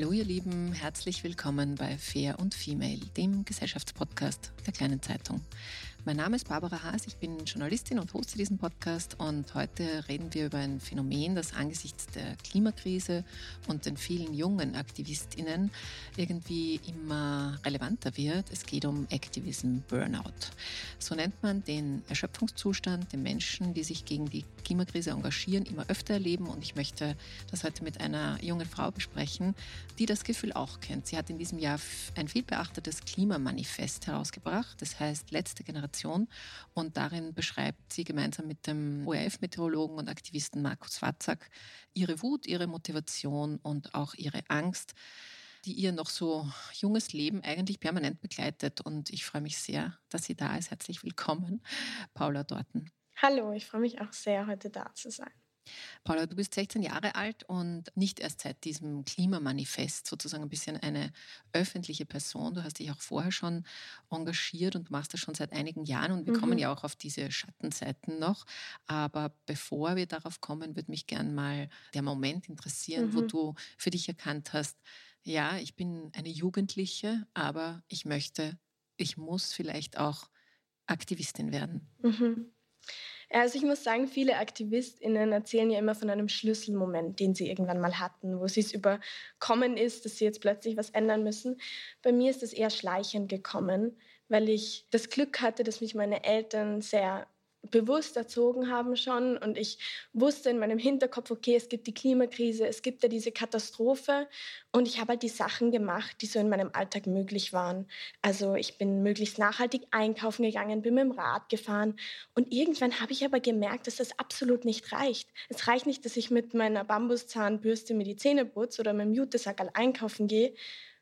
Hallo ihr Lieben, herzlich willkommen bei Fair und Female, dem Gesellschaftspodcast der kleinen Zeitung. Mein Name ist Barbara Haas, ich bin Journalistin und hoste diesen Podcast und heute reden wir über ein Phänomen, das angesichts der Klimakrise und den vielen jungen AktivistInnen irgendwie immer relevanter wird. Es geht um Activism Burnout. So nennt man den Erschöpfungszustand, den Menschen, die sich gegen die Klimakrise engagieren, immer öfter erleben und ich möchte das heute mit einer jungen Frau besprechen, die das Gefühl auch kennt. Sie hat in diesem Jahr ein viel beachtetes Klimamanifest herausgebracht. Das heißt, letzte Generation Kommunikation. Und darin beschreibt sie gemeinsam mit dem ORF-Meteorologen und Aktivisten Markus Watzak ihre Wut, ihre Motivation und auch ihre Angst, die ihr noch so junges Leben eigentlich permanent begleitet. Und ich freue mich sehr, dass sie da ist. Herzlich willkommen, Paula Dorten. Hallo, ich freue mich auch sehr, heute da zu sein. Paula, du bist 16 Jahre alt und nicht erst seit diesem Klimamanifest sozusagen ein bisschen eine öffentliche Person. Du hast dich auch vorher schon engagiert und machst das schon seit einigen Jahren und wir mhm. kommen ja auch auf diese Schattenseiten noch. Aber bevor wir darauf kommen, würde mich gern mal der Moment interessieren, mhm. wo du für dich erkannt hast, ja, ich bin eine Jugendliche, aber ich möchte, ich muss vielleicht auch Aktivistin werden. Mhm. Also ich muss sagen, viele AktivistInnen erzählen ja immer von einem Schlüsselmoment, den sie irgendwann mal hatten, wo sie es überkommen ist, dass sie jetzt plötzlich was ändern müssen. Bei mir ist es eher schleichend gekommen, weil ich das Glück hatte, dass mich meine Eltern sehr bewusst erzogen haben schon und ich wusste in meinem Hinterkopf, okay, es gibt die Klimakrise, es gibt ja diese Katastrophe und ich habe halt die Sachen gemacht, die so in meinem Alltag möglich waren. Also ich bin möglichst nachhaltig einkaufen gegangen, bin mit dem Rad gefahren und irgendwann habe ich aber gemerkt, dass das absolut nicht reicht. Es reicht nicht, dass ich mit meiner Bambuszahnbürste mir die Zähne putze oder mit dem Jutesackerl einkaufen gehe,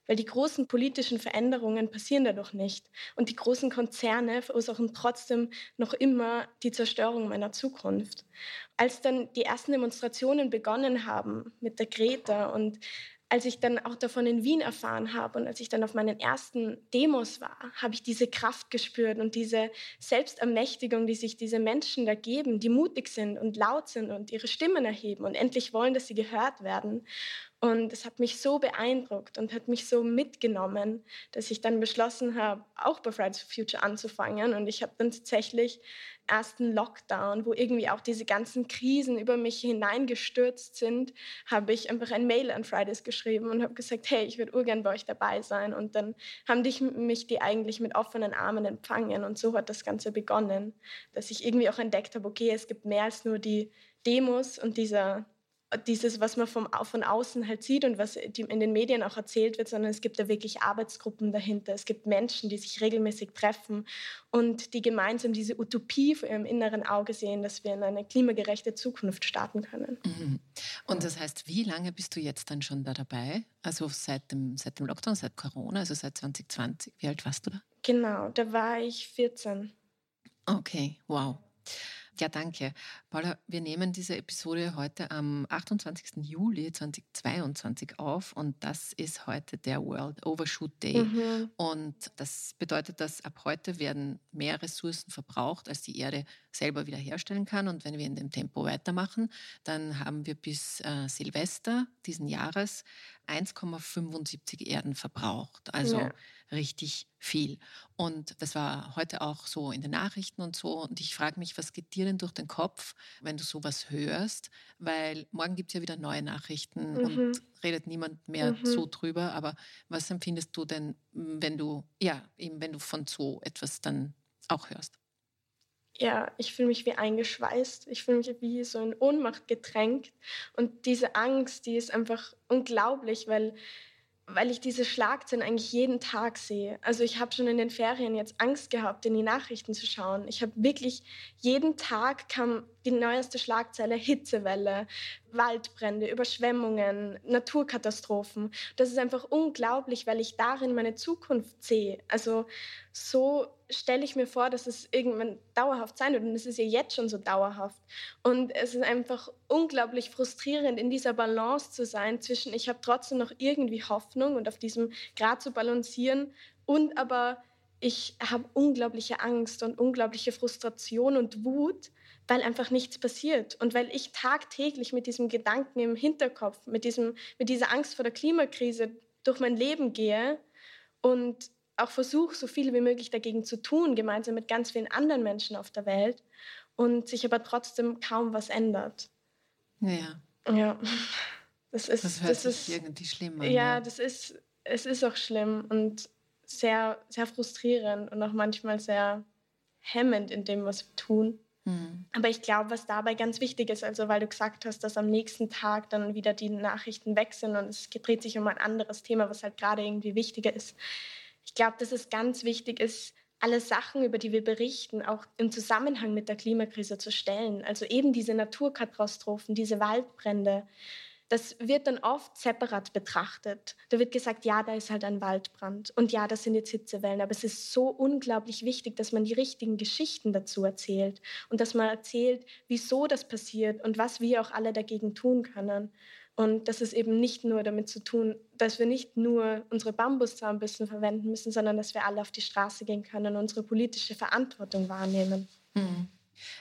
weil die großen politischen Veränderungen passieren dadurch nicht. Und die großen Konzerne verursachen trotzdem noch immer die Zerstörung meiner Zukunft. Als dann die ersten Demonstrationen begonnen haben mit der Greta und als ich dann auch davon in Wien erfahren habe und als ich dann auf meinen ersten Demos war, habe ich diese Kraft gespürt und diese Selbstermächtigung, die sich diese Menschen da geben, die mutig sind und laut sind und ihre Stimmen erheben und endlich wollen, dass sie gehört werden. Und es hat mich so beeindruckt und hat mich so mitgenommen, dass ich dann beschlossen habe, auch bei Fridays for Future anzufangen. Und ich habe dann tatsächlich ersten Lockdown, wo irgendwie auch diese ganzen Krisen über mich hineingestürzt sind, habe ich einfach ein Mail an Fridays geschrieben und habe gesagt, hey, ich würde urgern bei euch dabei sein. Und dann haben dich, mich die eigentlich mit offenen Armen empfangen. Und so hat das Ganze begonnen, dass ich irgendwie auch entdeckt habe, okay, es gibt mehr als nur die Demos und dieser dieses, was man vom, von außen halt sieht und was in den Medien auch erzählt wird, sondern es gibt da wirklich Arbeitsgruppen dahinter. Es gibt Menschen, die sich regelmäßig treffen und die gemeinsam diese Utopie vor ihrem inneren Auge sehen, dass wir in eine klimagerechte Zukunft starten können. Mhm. Und das heißt, wie lange bist du jetzt dann schon da dabei? Also seit dem, seit dem Lockdown, seit Corona, also seit 2020. Wie alt warst du da? Genau, da war ich 14. Okay, wow. Ja, danke. Paula, wir nehmen diese Episode heute am 28. Juli 2022 auf und das ist heute der World Overshoot Day. Mhm. Und das bedeutet, dass ab heute werden mehr Ressourcen verbraucht, als die Erde selber wiederherstellen kann. Und wenn wir in dem Tempo weitermachen, dann haben wir bis äh, Silvester diesen Jahres 1,75 Erden verbraucht. Also ja. richtig viel. Und das war heute auch so in den Nachrichten und so. Und ich frage mich, was geht dir denn durch den Kopf, wenn du sowas hörst? Weil morgen gibt es ja wieder neue Nachrichten mhm. und redet niemand mehr mhm. so drüber. Aber was empfindest du denn, wenn du, ja, eben wenn du von so etwas dann auch hörst? Ja, ich fühle mich wie eingeschweißt. Ich fühle mich wie so in Ohnmacht gedrängt. Und diese Angst, die ist einfach unglaublich, weil, weil ich diese Schlagzeilen eigentlich jeden Tag sehe. Also ich habe schon in den Ferien jetzt Angst gehabt, in die Nachrichten zu schauen. Ich habe wirklich jeden Tag kam die neueste Schlagzeile Hitzewelle, Waldbrände, Überschwemmungen, Naturkatastrophen. Das ist einfach unglaublich, weil ich darin meine Zukunft sehe. Also so stelle ich mir vor, dass es irgendwann dauerhaft sein wird. Und es ist ja jetzt schon so dauerhaft. Und es ist einfach unglaublich frustrierend, in dieser Balance zu sein zwischen, ich habe trotzdem noch irgendwie Hoffnung und auf diesem Grad zu balancieren und aber ich habe unglaubliche Angst und unglaubliche Frustration und Wut, weil einfach nichts passiert und weil ich tagtäglich mit diesem Gedanken im Hinterkopf, mit, diesem, mit dieser Angst vor der Klimakrise durch mein Leben gehe und auch versuche, so viel wie möglich dagegen zu tun, gemeinsam mit ganz vielen anderen Menschen auf der Welt und sich aber trotzdem kaum was ändert. Ja. Ja. Das, ist, das hört das sich ist, irgendwie schlimm an. Ja, ja, das ist, es ist auch schlimm und sehr, sehr frustrierend und auch manchmal sehr hemmend in dem, was wir tun. Mhm. Aber ich glaube, was dabei ganz wichtig ist, also weil du gesagt hast, dass am nächsten Tag dann wieder die Nachrichten weg sind und es dreht sich um ein anderes Thema, was halt gerade irgendwie wichtiger ist. Ich glaube, dass es ganz wichtig ist, alle Sachen, über die wir berichten, auch im Zusammenhang mit der Klimakrise zu stellen. Also eben diese Naturkatastrophen, diese Waldbrände, das wird dann oft separat betrachtet. Da wird gesagt, ja, da ist halt ein Waldbrand und ja, das sind jetzt Hitzewellen. Aber es ist so unglaublich wichtig, dass man die richtigen Geschichten dazu erzählt und dass man erzählt, wieso das passiert und was wir auch alle dagegen tun können. Und das ist eben nicht nur damit zu tun, dass wir nicht nur unsere Bambuszahnbissen verwenden müssen, sondern dass wir alle auf die Straße gehen können und unsere politische Verantwortung wahrnehmen. Mhm.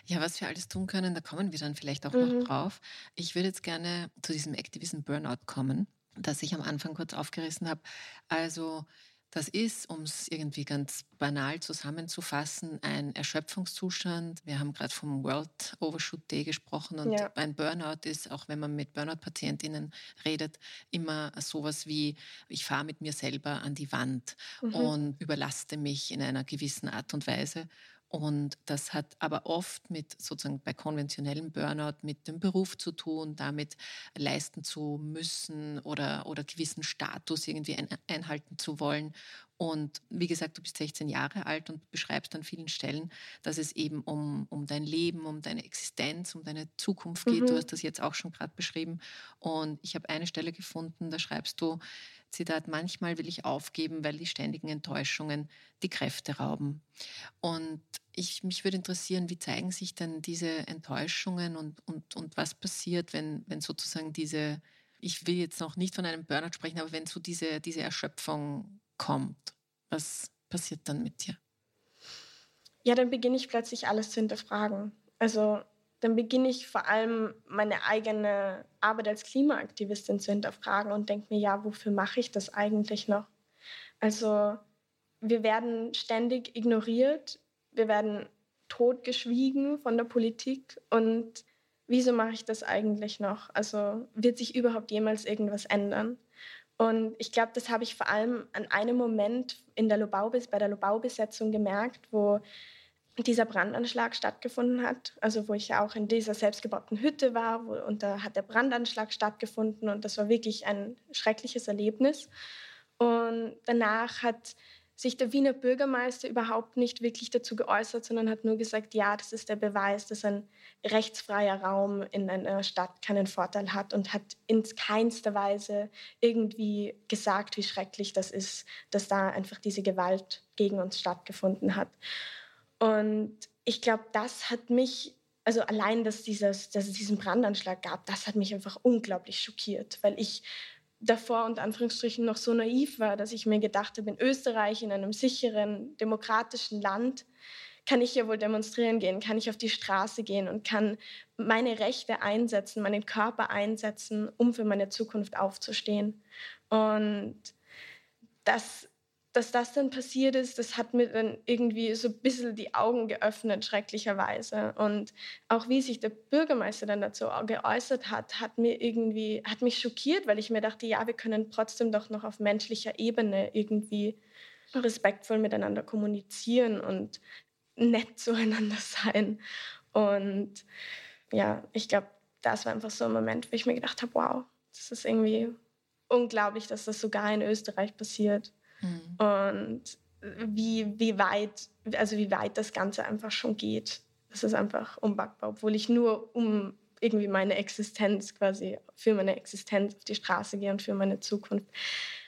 Ja, was wir alles tun können, da kommen wir dann vielleicht auch mhm. noch drauf. Ich würde jetzt gerne zu diesem Activism Burnout kommen, das ich am Anfang kurz aufgerissen habe. Also das ist, um es irgendwie ganz banal zusammenzufassen, ein Erschöpfungszustand. Wir haben gerade vom World Overshoot Day gesprochen und ja. ein Burnout ist, auch wenn man mit Burnout-Patientinnen redet, immer sowas wie, ich fahre mit mir selber an die Wand mhm. und überlaste mich in einer gewissen Art und Weise. Und das hat aber oft mit sozusagen bei konventionellem Burnout mit dem Beruf zu tun, damit leisten zu müssen oder, oder gewissen Status irgendwie ein, einhalten zu wollen. Und wie gesagt, du bist 16 Jahre alt und beschreibst an vielen Stellen, dass es eben um, um dein Leben, um deine Existenz, um deine Zukunft geht. Mhm. Du hast das jetzt auch schon gerade beschrieben. Und ich habe eine Stelle gefunden, da schreibst du, Zitat, manchmal will ich aufgeben, weil die ständigen Enttäuschungen die Kräfte rauben. Und ich, mich würde interessieren, wie zeigen sich denn diese Enttäuschungen und, und, und was passiert, wenn, wenn sozusagen diese, ich will jetzt noch nicht von einem Burnout sprechen, aber wenn so diese, diese Erschöpfung kommt, was passiert dann mit dir? Ja, dann beginne ich plötzlich alles zu hinterfragen. Also dann beginne ich vor allem meine eigene Arbeit als Klimaaktivistin zu hinterfragen und denke mir, ja, wofür mache ich das eigentlich noch? Also wir werden ständig ignoriert, wir werden totgeschwiegen von der Politik und wieso mache ich das eigentlich noch? Also wird sich überhaupt jemals irgendwas ändern? Und ich glaube, das habe ich vor allem an einem Moment in der Lobau, bei der Lobau-Besetzung gemerkt, wo dieser Brandanschlag stattgefunden hat, also wo ich ja auch in dieser selbstgebauten Hütte war, wo, und da hat der Brandanschlag stattgefunden und das war wirklich ein schreckliches Erlebnis. Und danach hat sich der Wiener Bürgermeister überhaupt nicht wirklich dazu geäußert, sondern hat nur gesagt, ja, das ist der Beweis, dass ein rechtsfreier Raum in einer Stadt keinen Vorteil hat und hat in keinster Weise irgendwie gesagt, wie schrecklich das ist, dass da einfach diese Gewalt gegen uns stattgefunden hat. Und ich glaube, das hat mich also allein, dass, dieses, dass es diesen Brandanschlag gab, das hat mich einfach unglaublich schockiert, weil ich davor unter Anführungsstrichen noch so naiv war, dass ich mir gedacht habe, in Österreich, in einem sicheren, demokratischen Land, kann ich ja wohl demonstrieren gehen, kann ich auf die Straße gehen und kann meine Rechte einsetzen, meinen Körper einsetzen, um für meine Zukunft aufzustehen. Und das dass das dann passiert ist, das hat mir dann irgendwie so ein bisschen die Augen geöffnet, schrecklicherweise. Und auch wie sich der Bürgermeister dann dazu geäußert hat, hat mir irgendwie, hat mich schockiert, weil ich mir dachte, ja, wir können trotzdem doch noch auf menschlicher Ebene irgendwie respektvoll miteinander kommunizieren und nett zueinander sein. Und ja, ich glaube, das war einfach so ein Moment, wo ich mir gedacht habe, wow, das ist irgendwie unglaublich, dass das sogar in Österreich passiert. Und wie, wie, weit, also wie weit das Ganze einfach schon geht. Das ist einfach unbackbar, obwohl ich nur um irgendwie meine Existenz quasi, für meine Existenz auf die Straße gehe und für meine Zukunft.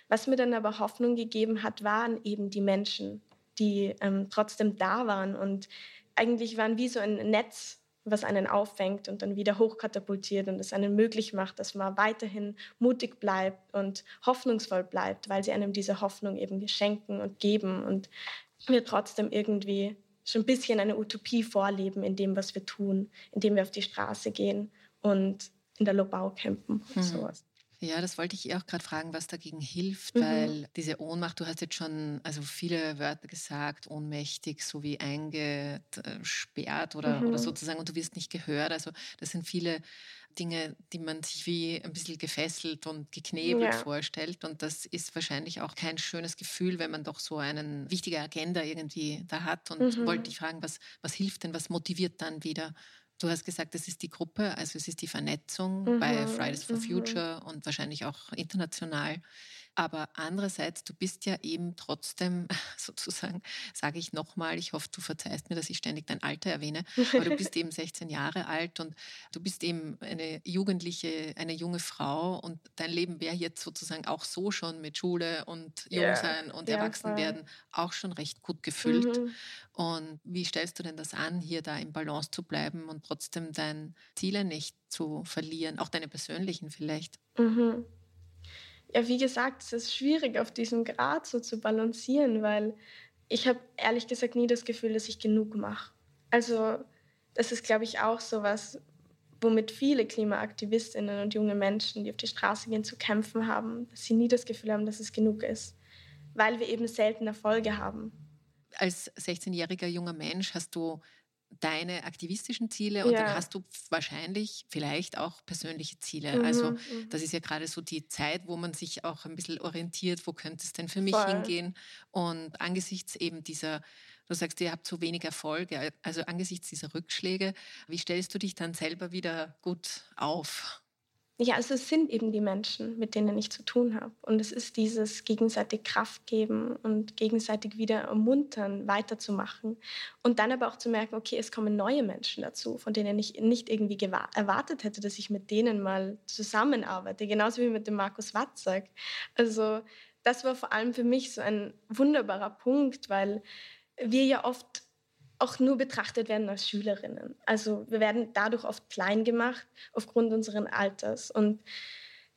Was mir dann aber Hoffnung gegeben hat, waren eben die Menschen, die ähm, trotzdem da waren und eigentlich waren wie so ein Netz was einen auffängt und dann wieder hochkatapultiert und es einen möglich macht, dass man weiterhin mutig bleibt und hoffnungsvoll bleibt, weil sie einem diese Hoffnung eben geschenken und geben und wir trotzdem irgendwie schon ein bisschen eine Utopie vorleben in dem, was wir tun, indem wir auf die Straße gehen und in der Lobau campen und mhm. sowas. Ja, das wollte ich eh auch gerade fragen, was dagegen hilft, mhm. weil diese Ohnmacht, du hast jetzt schon also viele Wörter gesagt, ohnmächtig sowie eingesperrt oder, mhm. oder sozusagen und du wirst nicht gehört. Also das sind viele Dinge, die man sich wie ein bisschen gefesselt und geknebelt ja. vorstellt. Und das ist wahrscheinlich auch kein schönes Gefühl, wenn man doch so eine wichtige Agenda irgendwie da hat. Und mhm. wollte ich fragen, was, was hilft denn, was motiviert dann wieder Du hast gesagt, das ist die Gruppe, also es ist die Vernetzung mhm. bei Fridays for mhm. Future und wahrscheinlich auch international. Aber andererseits, du bist ja eben trotzdem sozusagen, sage ich nochmal, ich hoffe, du verzeihst mir, dass ich ständig dein Alter erwähne, aber du bist eben 16 Jahre alt und du bist eben eine Jugendliche, eine junge Frau und dein Leben wäre jetzt sozusagen auch so schon mit Schule und Jungsein yeah. und ja, Erwachsenwerden auch schon recht gut gefüllt. Mhm. Und wie stellst du denn das an, hier da im Balance zu bleiben und trotzdem deine Ziele nicht zu verlieren, auch deine persönlichen vielleicht? Mhm ja, wie gesagt, es ist schwierig, auf diesem Grad so zu balancieren, weil ich habe ehrlich gesagt nie das Gefühl, dass ich genug mache. Also das ist, glaube ich, auch so was, womit viele Klimaaktivistinnen und junge Menschen, die auf die Straße gehen, zu kämpfen haben, dass sie nie das Gefühl haben, dass es genug ist, weil wir eben selten Erfolge haben. Als 16-jähriger junger Mensch hast du deine aktivistischen Ziele und ja. dann hast du wahrscheinlich vielleicht auch persönliche Ziele. Mhm, also mhm. das ist ja gerade so die Zeit, wo man sich auch ein bisschen orientiert, wo könnte es denn für mich Voll. hingehen? Und angesichts eben dieser, du sagst, ihr habt so wenig Erfolge, also angesichts dieser Rückschläge, wie stellst du dich dann selber wieder gut auf? Ja, also es sind eben die Menschen, mit denen ich zu tun habe. Und es ist dieses gegenseitig Kraft geben und gegenseitig wieder ermuntern, weiterzumachen. Und dann aber auch zu merken, okay, es kommen neue Menschen dazu, von denen ich nicht irgendwie erwartet hätte, dass ich mit denen mal zusammenarbeite. Genauso wie mit dem Markus Watzak. Also das war vor allem für mich so ein wunderbarer Punkt, weil wir ja oft auch nur betrachtet werden als Schülerinnen. Also wir werden dadurch oft klein gemacht aufgrund unseres Alters und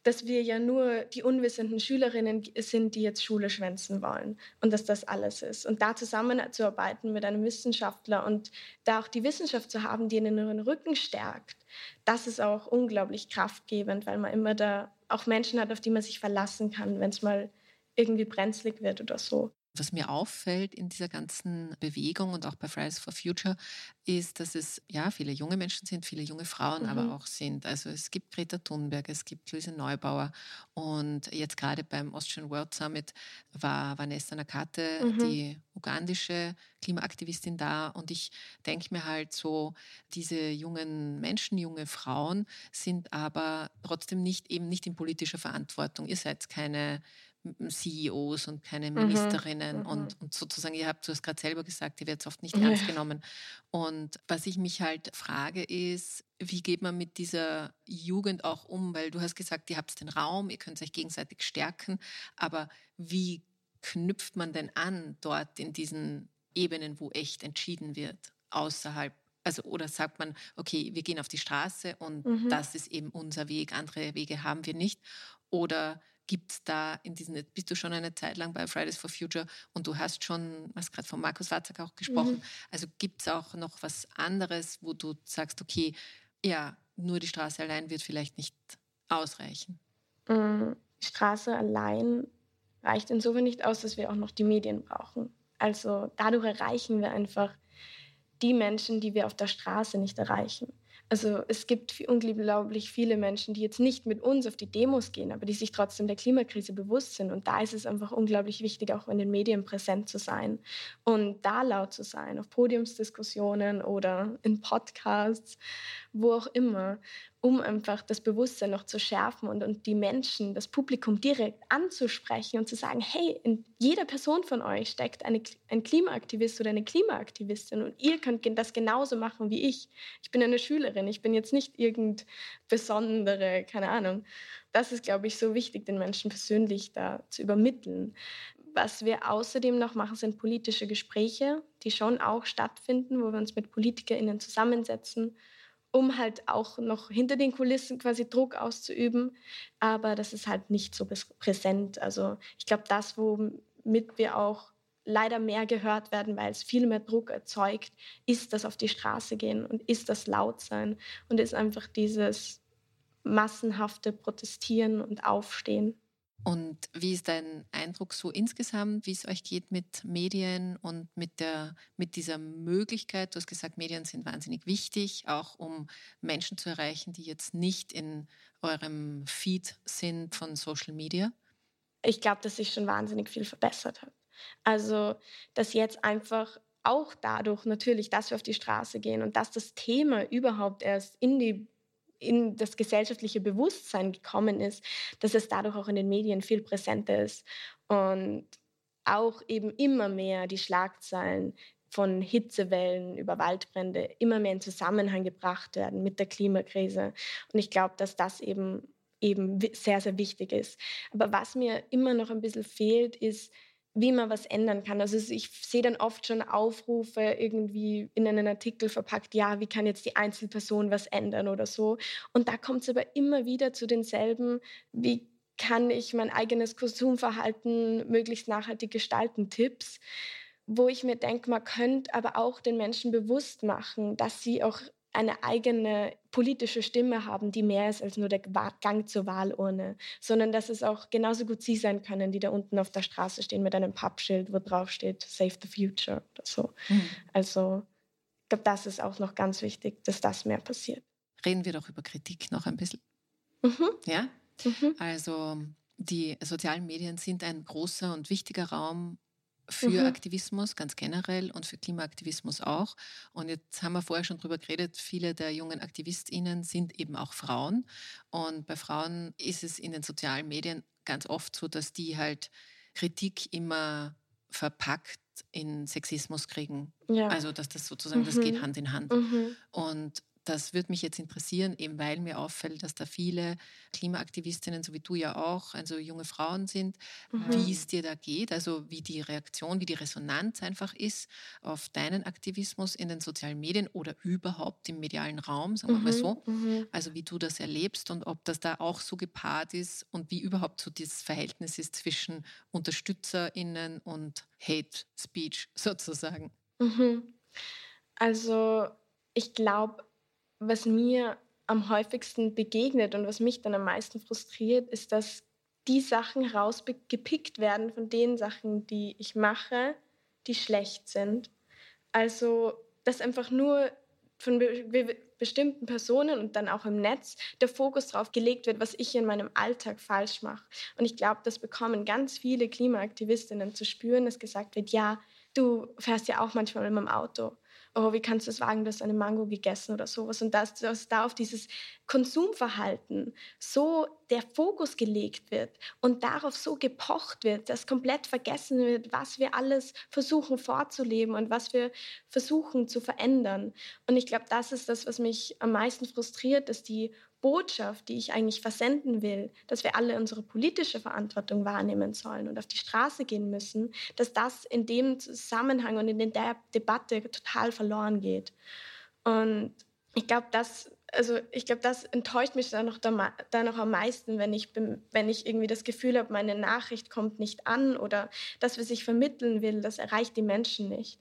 dass wir ja nur die unwissenden Schülerinnen sind, die jetzt Schule schwänzen wollen und dass das alles ist. Und da zusammenzuarbeiten mit einem Wissenschaftler und da auch die Wissenschaft zu haben, die ihnen den Rücken stärkt, das ist auch unglaublich kraftgebend, weil man immer da auch Menschen hat, auf die man sich verlassen kann, wenn es mal irgendwie brenzlig wird oder so. Was mir auffällt in dieser ganzen Bewegung und auch bei Fridays for Future ist, dass es ja viele junge Menschen sind, viele junge Frauen mhm. aber auch sind. Also es gibt Greta Thunberg, es gibt Luise Neubauer und jetzt gerade beim Austrian World Summit war Vanessa Nakate, mhm. die ugandische Klimaaktivistin da und ich denke mir halt so, diese jungen Menschen, junge Frauen sind aber trotzdem nicht eben nicht in politischer Verantwortung. Ihr seid keine CEOs und keine mhm, Ministerinnen mhm, und, und, sozusagen, ihr habt, du hast gerade selber gesagt, ihr werdet oft nicht ernst genommen. Und was ich mich halt frage ist, wie geht man mit dieser Jugend auch um? Weil du hast gesagt, ihr habt den Raum, ihr könnt euch gegenseitig stärken, aber wie knüpft man denn an dort in diesen Ebenen, wo echt entschieden wird, außerhalb Also, oder sagt man, okay, wir gehen auf die Straße und mhm. das ist eben unser Weg, andere Wege haben wir nicht? Oder gibt es da in diesen, bist du schon eine Zeit lang bei Fridays for Future und du hast schon, hast gerade von Markus Watzak auch gesprochen, mhm. also gibt es auch noch was anderes, wo du sagst, okay, ja, nur die Straße allein wird vielleicht nicht ausreichen? Die Straße allein reicht insofern nicht aus, dass wir auch noch die Medien brauchen. Also dadurch erreichen wir einfach die Menschen, die wir auf der Straße nicht erreichen. Also es gibt unglaublich viele Menschen, die jetzt nicht mit uns auf die Demos gehen, aber die sich trotzdem der Klimakrise bewusst sind. Und da ist es einfach unglaublich wichtig, auch in den Medien präsent zu sein und da laut zu sein, auf Podiumsdiskussionen oder in Podcasts, wo auch immer um einfach das Bewusstsein noch zu schärfen und, und die Menschen, das Publikum direkt anzusprechen und zu sagen, hey, in jeder Person von euch steckt eine, ein Klimaaktivist oder eine Klimaaktivistin und ihr könnt das genauso machen wie ich. Ich bin eine Schülerin, ich bin jetzt nicht irgend besondere, keine Ahnung. Das ist, glaube ich, so wichtig, den Menschen persönlich da zu übermitteln. Was wir außerdem noch machen, sind politische Gespräche, die schon auch stattfinden, wo wir uns mit PolitikerInnen zusammensetzen um halt auch noch hinter den Kulissen quasi Druck auszuüben. Aber das ist halt nicht so präsent. Also ich glaube, das, womit wir auch leider mehr gehört werden, weil es viel mehr Druck erzeugt, ist das auf die Straße gehen und ist das laut sein und ist einfach dieses massenhafte Protestieren und Aufstehen. Und wie ist dein Eindruck so insgesamt, wie es euch geht mit Medien und mit, der, mit dieser Möglichkeit? Du hast gesagt, Medien sind wahnsinnig wichtig, auch um Menschen zu erreichen, die jetzt nicht in eurem Feed sind von Social Media. Ich glaube, dass sich schon wahnsinnig viel verbessert hat. Also, dass jetzt einfach auch dadurch natürlich, dass wir auf die Straße gehen und dass das Thema überhaupt erst in die in das gesellschaftliche Bewusstsein gekommen ist, dass es dadurch auch in den Medien viel präsenter ist und auch eben immer mehr die Schlagzeilen von Hitzewellen über Waldbrände immer mehr in Zusammenhang gebracht werden mit der Klimakrise. Und ich glaube, dass das eben, eben sehr, sehr wichtig ist. Aber was mir immer noch ein bisschen fehlt, ist, wie man was ändern kann. Also ich sehe dann oft schon Aufrufe irgendwie in einen Artikel verpackt, ja, wie kann jetzt die Einzelperson was ändern oder so. Und da kommt es aber immer wieder zu denselben, wie kann ich mein eigenes Konsumverhalten möglichst nachhaltig gestalten, Tipps, wo ich mir denke, man könnte aber auch den Menschen bewusst machen, dass sie auch eine eigene politische Stimme haben, die mehr ist als nur der Gang zur Wahlurne, sondern dass es auch genauso gut sie sein können, die da unten auf der Straße stehen mit einem Pappschild, wo drauf steht Save the Future oder so. Mhm. Also ich glaube, das ist auch noch ganz wichtig, dass das mehr passiert. Reden wir doch über Kritik noch ein bisschen. Mhm. Ja? Mhm. Also die sozialen Medien sind ein großer und wichtiger Raum für mhm. Aktivismus ganz generell und für Klimaaktivismus auch. Und jetzt haben wir vorher schon darüber geredet, viele der jungen AktivistInnen sind eben auch Frauen. Und bei Frauen ist es in den sozialen Medien ganz oft so, dass die halt Kritik immer verpackt in Sexismus kriegen. Ja. Also dass das sozusagen, mhm. das geht mhm. Hand in Hand. Mhm. Und das würde mich jetzt interessieren, eben weil mir auffällt, dass da viele Klimaaktivistinnen, so wie du ja auch, also junge Frauen sind, mhm. wie es dir da geht, also wie die Reaktion, wie die Resonanz einfach ist auf deinen Aktivismus in den sozialen Medien oder überhaupt im medialen Raum, sagen wir mhm. mal so. Mhm. Also wie du das erlebst und ob das da auch so gepaart ist und wie überhaupt so dieses Verhältnis ist zwischen UnterstützerInnen und Hate Speech sozusagen. Mhm. Also ich glaube, was mir am häufigsten begegnet und was mich dann am meisten frustriert, ist, dass die Sachen rausgepickt werden von den Sachen, die ich mache, die schlecht sind. Also, dass einfach nur von be bestimmten Personen und dann auch im Netz der Fokus darauf gelegt wird, was ich in meinem Alltag falsch mache. Und ich glaube, das bekommen ganz viele Klimaaktivistinnen zu spüren, dass gesagt wird, ja, du fährst ja auch manchmal mit dem Auto oh, wie kannst du es wagen, du hast eine Mango gegessen oder sowas. Und dass, dass da auf dieses Konsumverhalten so der Fokus gelegt wird und darauf so gepocht wird, dass komplett vergessen wird, was wir alles versuchen vorzuleben und was wir versuchen zu verändern. Und ich glaube, das ist das, was mich am meisten frustriert, dass die Botschaft, die ich eigentlich versenden will, dass wir alle unsere politische Verantwortung wahrnehmen sollen und auf die Straße gehen müssen, dass das in dem Zusammenhang und in der Debatte total verloren geht. Und ich glaube, das, also ich glaube, das enttäuscht mich dann noch, dann noch am meisten, wenn ich, wenn ich irgendwie das Gefühl habe, meine Nachricht kommt nicht an oder das, was ich vermitteln will, das erreicht die Menschen nicht.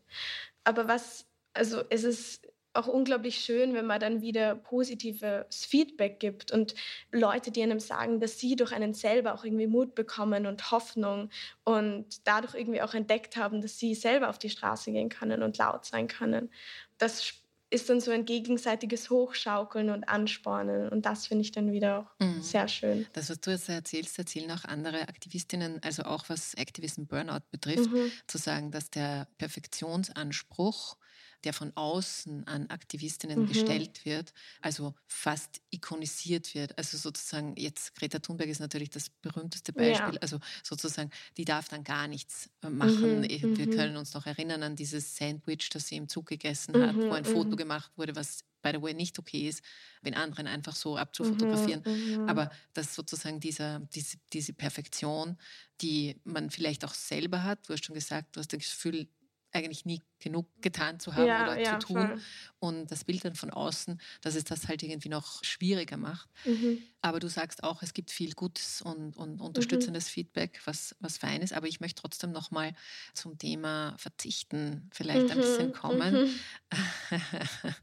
Aber was, also es ist auch unglaublich schön, wenn man dann wieder positives Feedback gibt und Leute, die einem sagen, dass sie durch einen selber auch irgendwie Mut bekommen und Hoffnung und dadurch irgendwie auch entdeckt haben, dass sie selber auf die Straße gehen können und laut sein können. Das ist dann so ein gegenseitiges Hochschaukeln und Anspornen. Und das finde ich dann wieder auch mhm. sehr schön. Das, was du jetzt erzählst, erzählen auch andere Aktivistinnen, also auch was Activism Burnout betrifft, mhm. zu sagen, dass der Perfektionsanspruch der von außen an Aktivistinnen mhm. gestellt wird, also fast ikonisiert wird. Also sozusagen, jetzt Greta Thunberg ist natürlich das berühmteste Beispiel, ja. also sozusagen, die darf dann gar nichts äh, machen. Mhm. Wir mhm. können uns noch erinnern an dieses Sandwich, das sie im Zug gegessen hat, wo ein Foto mhm. gemacht wurde, was by the way nicht okay ist, den anderen einfach so abzufotografieren. Mhm, mhm, Aber dass sozusagen dieser, diese, diese Perfektion, die man vielleicht auch selber hat, du hast schon gesagt, du hast das Gefühl, eigentlich nie genug getan zu haben ja, oder ja, zu tun. Voll. Und das Bild dann von außen, dass es das halt irgendwie noch schwieriger macht. Mhm. Aber du sagst auch, es gibt viel gutes und, und unterstützendes mhm. Feedback, was, was fein ist. Aber ich möchte trotzdem nochmal zum Thema Verzichten vielleicht mhm. ein bisschen mhm. kommen. Mhm.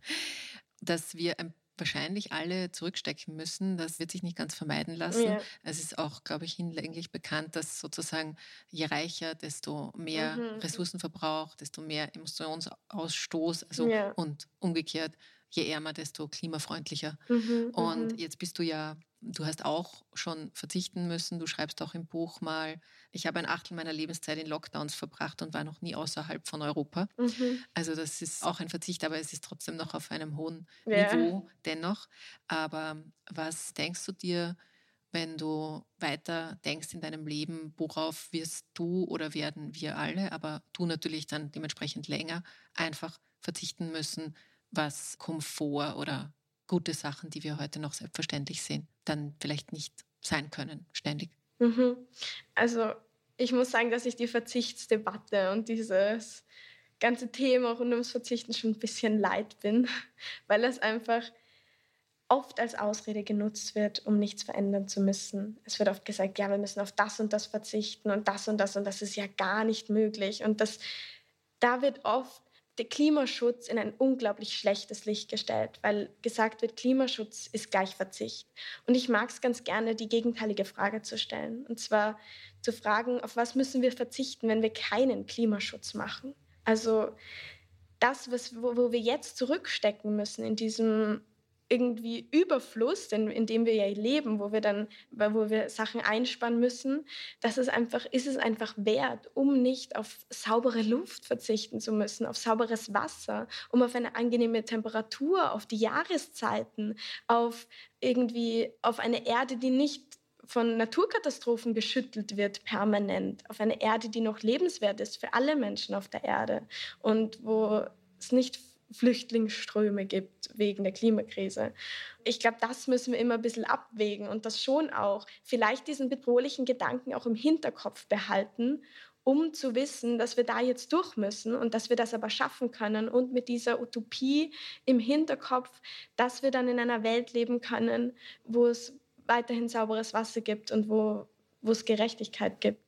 dass wir ein wahrscheinlich alle zurückstecken müssen. Das wird sich nicht ganz vermeiden lassen. Ja. Es ist auch, glaube ich, hinlänglich bekannt, dass sozusagen je reicher, desto mehr mhm. Ressourcenverbrauch, desto mehr Emotionsausstoß also ja. und umgekehrt, je ärmer, desto klimafreundlicher. Mhm, und mhm. jetzt bist du ja Du hast auch schon verzichten müssen. Du schreibst auch im Buch mal, ich habe ein Achtel meiner Lebenszeit in Lockdowns verbracht und war noch nie außerhalb von Europa. Mhm. Also das ist auch ein Verzicht, aber es ist trotzdem noch auf einem hohen ja. Niveau dennoch. Aber was denkst du dir, wenn du weiter denkst in deinem Leben, worauf wirst du oder werden wir alle, aber du natürlich dann dementsprechend länger einfach verzichten müssen, was Komfort oder gute Sachen, die wir heute noch selbstverständlich sehen, dann vielleicht nicht sein können, ständig. Mhm. Also ich muss sagen, dass ich die Verzichtsdebatte und dieses ganze Thema rund ums Verzichten schon ein bisschen leid bin, weil es einfach oft als Ausrede genutzt wird, um nichts verändern zu müssen. Es wird oft gesagt, ja, wir müssen auf das und das verzichten und das und das und das ist ja gar nicht möglich. Und das, da wird oft der Klimaschutz in ein unglaublich schlechtes Licht gestellt, weil gesagt wird, Klimaschutz ist gleich Verzicht. Und ich mag es ganz gerne, die gegenteilige Frage zu stellen. Und zwar zu fragen, auf was müssen wir verzichten, wenn wir keinen Klimaschutz machen? Also das, was, wo, wo wir jetzt zurückstecken müssen in diesem irgendwie Überfluss, in, in dem wir ja leben, wo wir dann, wo wir Sachen einsparen müssen, das ist einfach, ist es einfach wert, um nicht auf saubere Luft verzichten zu müssen, auf sauberes Wasser, um auf eine angenehme Temperatur, auf die Jahreszeiten, auf irgendwie auf eine Erde, die nicht von Naturkatastrophen geschüttelt wird permanent, auf eine Erde, die noch lebenswert ist für alle Menschen auf der Erde und wo es nicht Flüchtlingsströme gibt wegen der Klimakrise. Ich glaube, das müssen wir immer ein bisschen abwägen und das schon auch. Vielleicht diesen bedrohlichen Gedanken auch im Hinterkopf behalten, um zu wissen, dass wir da jetzt durch müssen und dass wir das aber schaffen können und mit dieser Utopie im Hinterkopf, dass wir dann in einer Welt leben können, wo es weiterhin sauberes Wasser gibt und wo, wo es Gerechtigkeit gibt.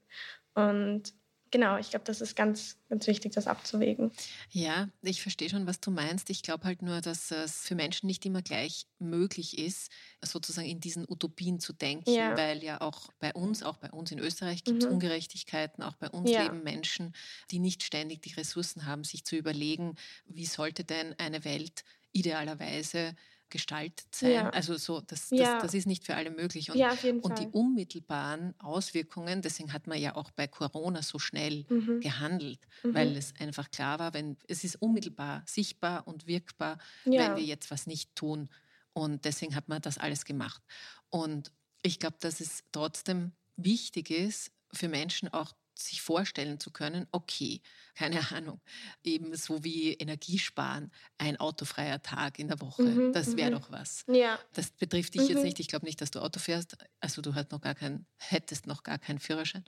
Und genau, ich glaube, das ist ganz, ganz wichtig, das abzuwägen. Ja, ich verstehe schon, was du meinst. Ich glaube halt nur, dass es für Menschen nicht immer gleich möglich ist, sozusagen in diesen Utopien zu denken, ja. weil ja auch bei uns, auch bei uns in Österreich gibt es mhm. Ungerechtigkeiten, auch bei uns ja. leben Menschen, die nicht ständig die Ressourcen haben, sich zu überlegen, wie sollte denn eine Welt idealerweise gestaltet sein. Ja. Also so, das, das, ja. das, ist nicht für alle möglich. Und, ja, und die unmittelbaren Auswirkungen, deswegen hat man ja auch bei Corona so schnell mhm. gehandelt, mhm. weil es einfach klar war, wenn es ist unmittelbar sichtbar und wirkbar, wenn wir jetzt was nicht tun. Und deswegen hat man das alles gemacht. Und ich glaube, dass es trotzdem wichtig ist, für Menschen auch sich vorstellen zu können, okay, keine Ahnung, eben so wie Energiesparen, ein autofreier Tag in der Woche, mhm, das wäre mhm. doch was. Ja. Das betrifft dich mhm. jetzt nicht. Ich glaube nicht, dass du Auto fährst. Also du hast noch gar kein, hättest noch gar keinen Führerschein.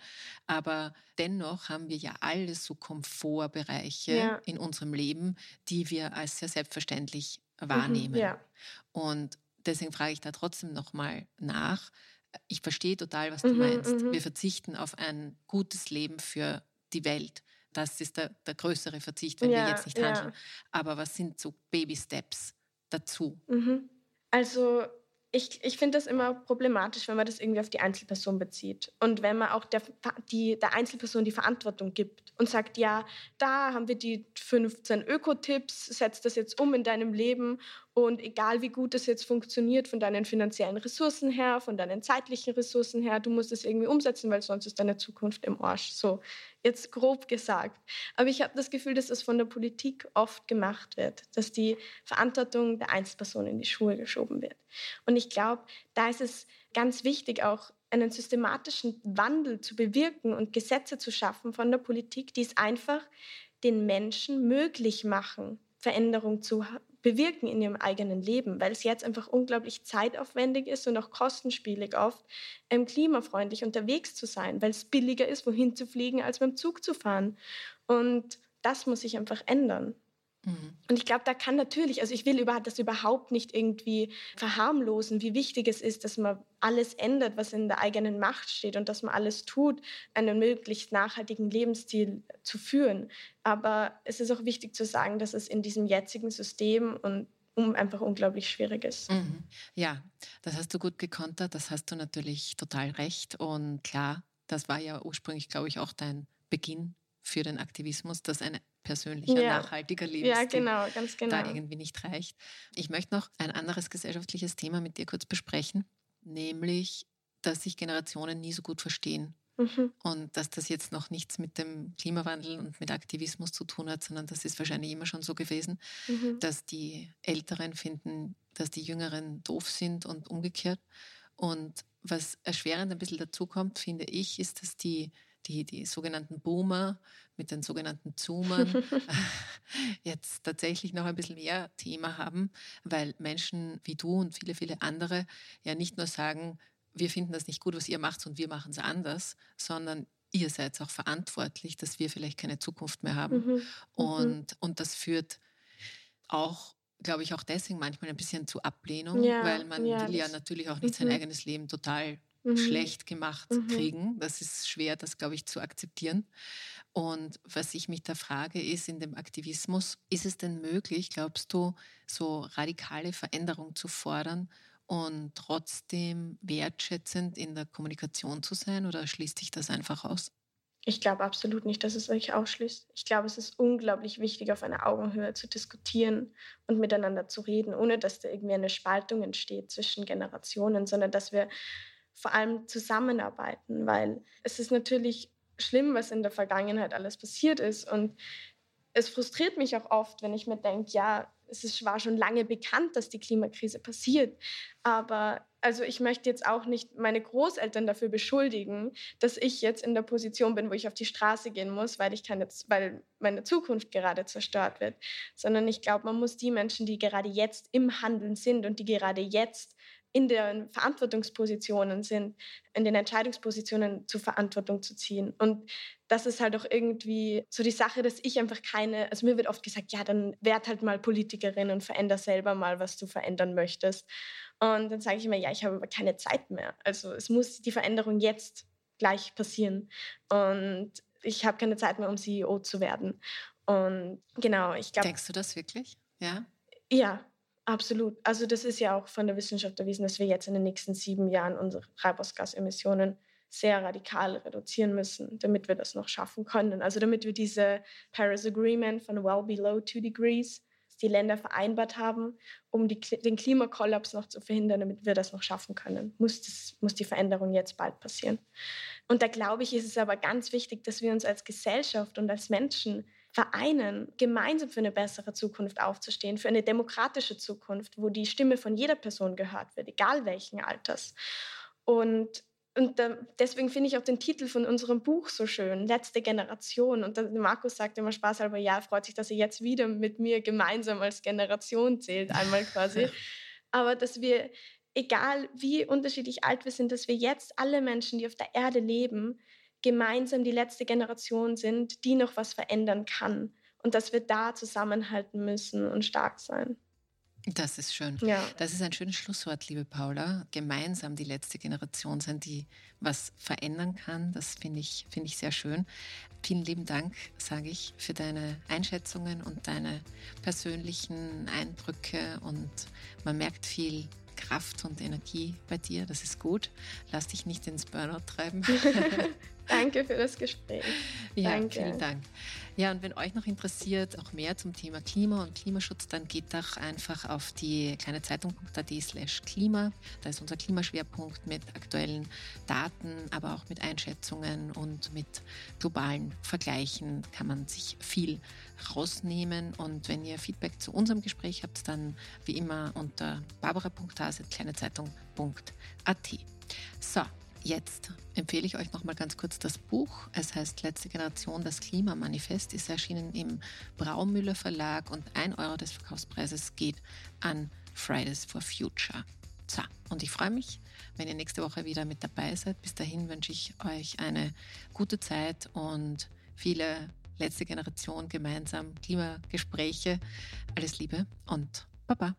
Aber dennoch haben wir ja alle so Komfortbereiche ja. in unserem Leben, die wir als sehr selbstverständlich wahrnehmen. Mhm, ja. Und deswegen frage ich da trotzdem nochmal nach. Ich verstehe total, was du Mhm, meinst. mhm. Wir verzichten auf ein gutes Leben für die Welt. Das ist der, der größere Verzicht, wenn wir Ja, jetzt nicht ja. handeln. Aber was sind so Baby-Steps dazu? Mhm. Also ich, ich finde das immer problematisch, wenn man das irgendwie auf die Einzelperson bezieht. Und wenn man auch der, die, der Einzelperson die Verantwortung gibt und sagt, ja, da haben wir die 15 Ökotipps, setz das jetzt um in deinem Leben und egal wie gut das jetzt funktioniert von deinen finanziellen Ressourcen her, von deinen zeitlichen Ressourcen her, du musst es irgendwie umsetzen, weil sonst ist deine Zukunft im Arsch. So, jetzt grob gesagt. Aber ich habe das Gefühl, dass das von der Politik oft gemacht wird, dass die Verantwortung der Einzelperson in die Schuhe geschoben wird. Und ich glaube, da ist es ganz wichtig, auch einen systematischen Wandel zu bewirken und Gesetze zu schaffen von der Politik, die es einfach den Menschen möglich machen, Veränderung zu bewirken in ihrem eigenen Leben, weil es jetzt einfach unglaublich zeitaufwendig ist und auch kostenspielig oft, ähm, klimafreundlich unterwegs zu sein, weil es billiger ist, wohin zu fliegen, als dem Zug zu fahren. Und das muss sich einfach ändern. Mhm. Und ich glaube, da kann natürlich, also ich will das überhaupt nicht irgendwie verharmlosen, wie wichtig es ist, dass man alles ändert, was in der eigenen Macht steht und dass man alles tut, einen möglichst nachhaltigen Lebensstil zu führen. Aber es ist auch wichtig zu sagen, dass es in diesem jetzigen System und um einfach unglaublich schwierig ist. Mhm. Ja, das hast du gut gekontert, das hast du natürlich total recht. Und klar, das war ja ursprünglich, glaube ich, auch dein Beginn für den Aktivismus, dass ein persönlicher, Ja. nachhaltiger Ja, Lebensstil genau, ganz genau. da irgendwie nicht reicht. Ich möchte noch ein anderes gesellschaftliches Thema mit dir kurz besprechen, nämlich, dass sich Generationen nie so gut verstehen Mhm. und dass das jetzt noch nichts mit dem Klimawandel und mit Aktivismus zu tun hat, sondern das ist wahrscheinlich immer schon so gewesen, Mhm. dass die Älteren finden, dass die Jüngeren doof sind und umgekehrt. Und was erschwerend ein bisschen dazu kommt, finde ich, ist, dass die, die, die sogenannten Boomer mit den sogenannten Zoomern jetzt tatsächlich noch ein bisschen mehr Thema haben, weil Menschen wie du und viele, viele andere ja nicht nur sagen, wir finden das nicht gut, was ihr macht und wir machen es anders, sondern ihr seid auch verantwortlich, dass wir vielleicht keine Zukunft mehr haben. Mhm. Und, und das führt auch, glaube ich, auch deswegen manchmal ein bisschen zu Ablehnung, Ja, weil man ja, will ja natürlich auch nicht sein mhm. eigenes Leben total Mhm. schlecht gemacht Mhm. kriegen. Das ist schwer, das, glaube ich, zu akzeptieren. Und was ich mich da frage, ist in dem Aktivismus, ist es denn möglich, glaubst du, so radikale Veränderung zu fordern und trotzdem wertschätzend in der Kommunikation zu sein oder schließt sich das einfach aus? Ich glaube absolut nicht, dass es euch ausschließt. Ich glaube, es ist unglaublich wichtig, auf einer Augenhöhe zu diskutieren und miteinander zu reden, ohne dass da irgendwie eine Spaltung entsteht zwischen Generationen, sondern dass wir vor allem zusammenarbeiten, weil es ist natürlich schlimm, was in der Vergangenheit alles passiert ist. Und es frustriert mich auch oft, wenn ich mir denke, ja, es war schon lange bekannt, dass die Klimakrise passiert. Aber also ich möchte jetzt auch nicht meine Großeltern dafür beschuldigen, dass ich jetzt in der Position bin, wo ich auf die Straße gehen muss, weil ich jetzt, weil meine Zukunft gerade zerstört wird. Sondern ich glaube, man muss die Menschen, die gerade jetzt im Handeln sind und die gerade jetzt in den Verantwortungspositionen sind, in den Entscheidungspositionen zur Verantwortung zu ziehen. Und das ist halt auch irgendwie so die Sache, dass ich einfach keine, also mir wird oft gesagt, ja, dann werd halt mal Politikerin und veränder selber mal, was du verändern möchtest. Und dann sage ich immer, ja, ich habe aber keine Zeit mehr. Also es muss die Veränderung jetzt gleich passieren. Und ich habe keine Zeit mehr, um CEO zu werden. Und genau, ich glaube. Denkst du das wirklich? Ja. Ja, absolut. Also das ist ja auch von der Wissenschaft erwiesen, dass wir jetzt in den nächsten sieben Jahren unsere Treibhausgasemissionen sehr radikal reduzieren müssen, damit wir das noch schaffen können. Also damit wir diese Paris Agreement von well below two degrees, die Länder vereinbart haben, um die, den Klimakollaps noch zu verhindern, damit wir das noch schaffen können, muss, das, muss die Veränderung jetzt bald passieren. Und da glaube ich, ist es aber ganz wichtig, dass wir uns als Gesellschaft und als Menschen vereinen, gemeinsam für eine bessere Zukunft aufzustehen, für eine demokratische Zukunft, wo die Stimme von jeder Person gehört wird, egal welchen Alters. Und, und deswegen finde ich auch den Titel von unserem Buch so schön, Letzte Generation. Und Markus sagt immer spaßhalber, ja, freut sich, dass er jetzt wieder mit mir gemeinsam als Generation zählt, einmal quasi. Aber dass wir, egal wie unterschiedlich alt wir sind, dass wir jetzt alle Menschen, die auf der Erde leben, gemeinsam die letzte Generation sind, die noch was verändern kann. Und dass wir da zusammenhalten müssen und stark sein. Das ist schön. Ja. Das ist ein schönes Schlusswort, liebe Paula. Gemeinsam die letzte Generation sein, die was verändern kann. Das finde ich, find ich sehr schön. Vielen lieben Dank, sage ich, für deine Einschätzungen und deine persönlichen Eindrücke. Und man merkt viel Kraft und Energie bei dir. Das ist gut. Lass dich nicht ins Burnout treiben. Danke für das Gespräch. Ja, Danke. vielen Dank. Ja, und wenn euch noch interessiert, auch mehr zum Thema Klima und Klimaschutz, dann geht doch einfach auf die kleine Zeitung.at slash Klima. Da ist unser Klimaschwerpunkt mit aktuellen Daten, aber auch mit Einschätzungen und mit globalen Vergleichen kann man sich viel rausnehmen. Und wenn ihr Feedback zu unserem Gespräch habt, dann wie immer unter barbara.hase.kleinezeitung.at. So, Jetzt empfehle ich euch noch mal ganz kurz das Buch. Es heißt Letzte Generation, das Klimamanifest, ist erschienen im Braumüller Verlag und ein Euro des Verkaufspreises geht an Fridays for Future. So, und ich freue mich, wenn ihr nächste Woche wieder mit dabei seid. Bis dahin wünsche ich euch eine gute Zeit und viele letzte Generation gemeinsam Klimagespräche. Alles Liebe und Baba.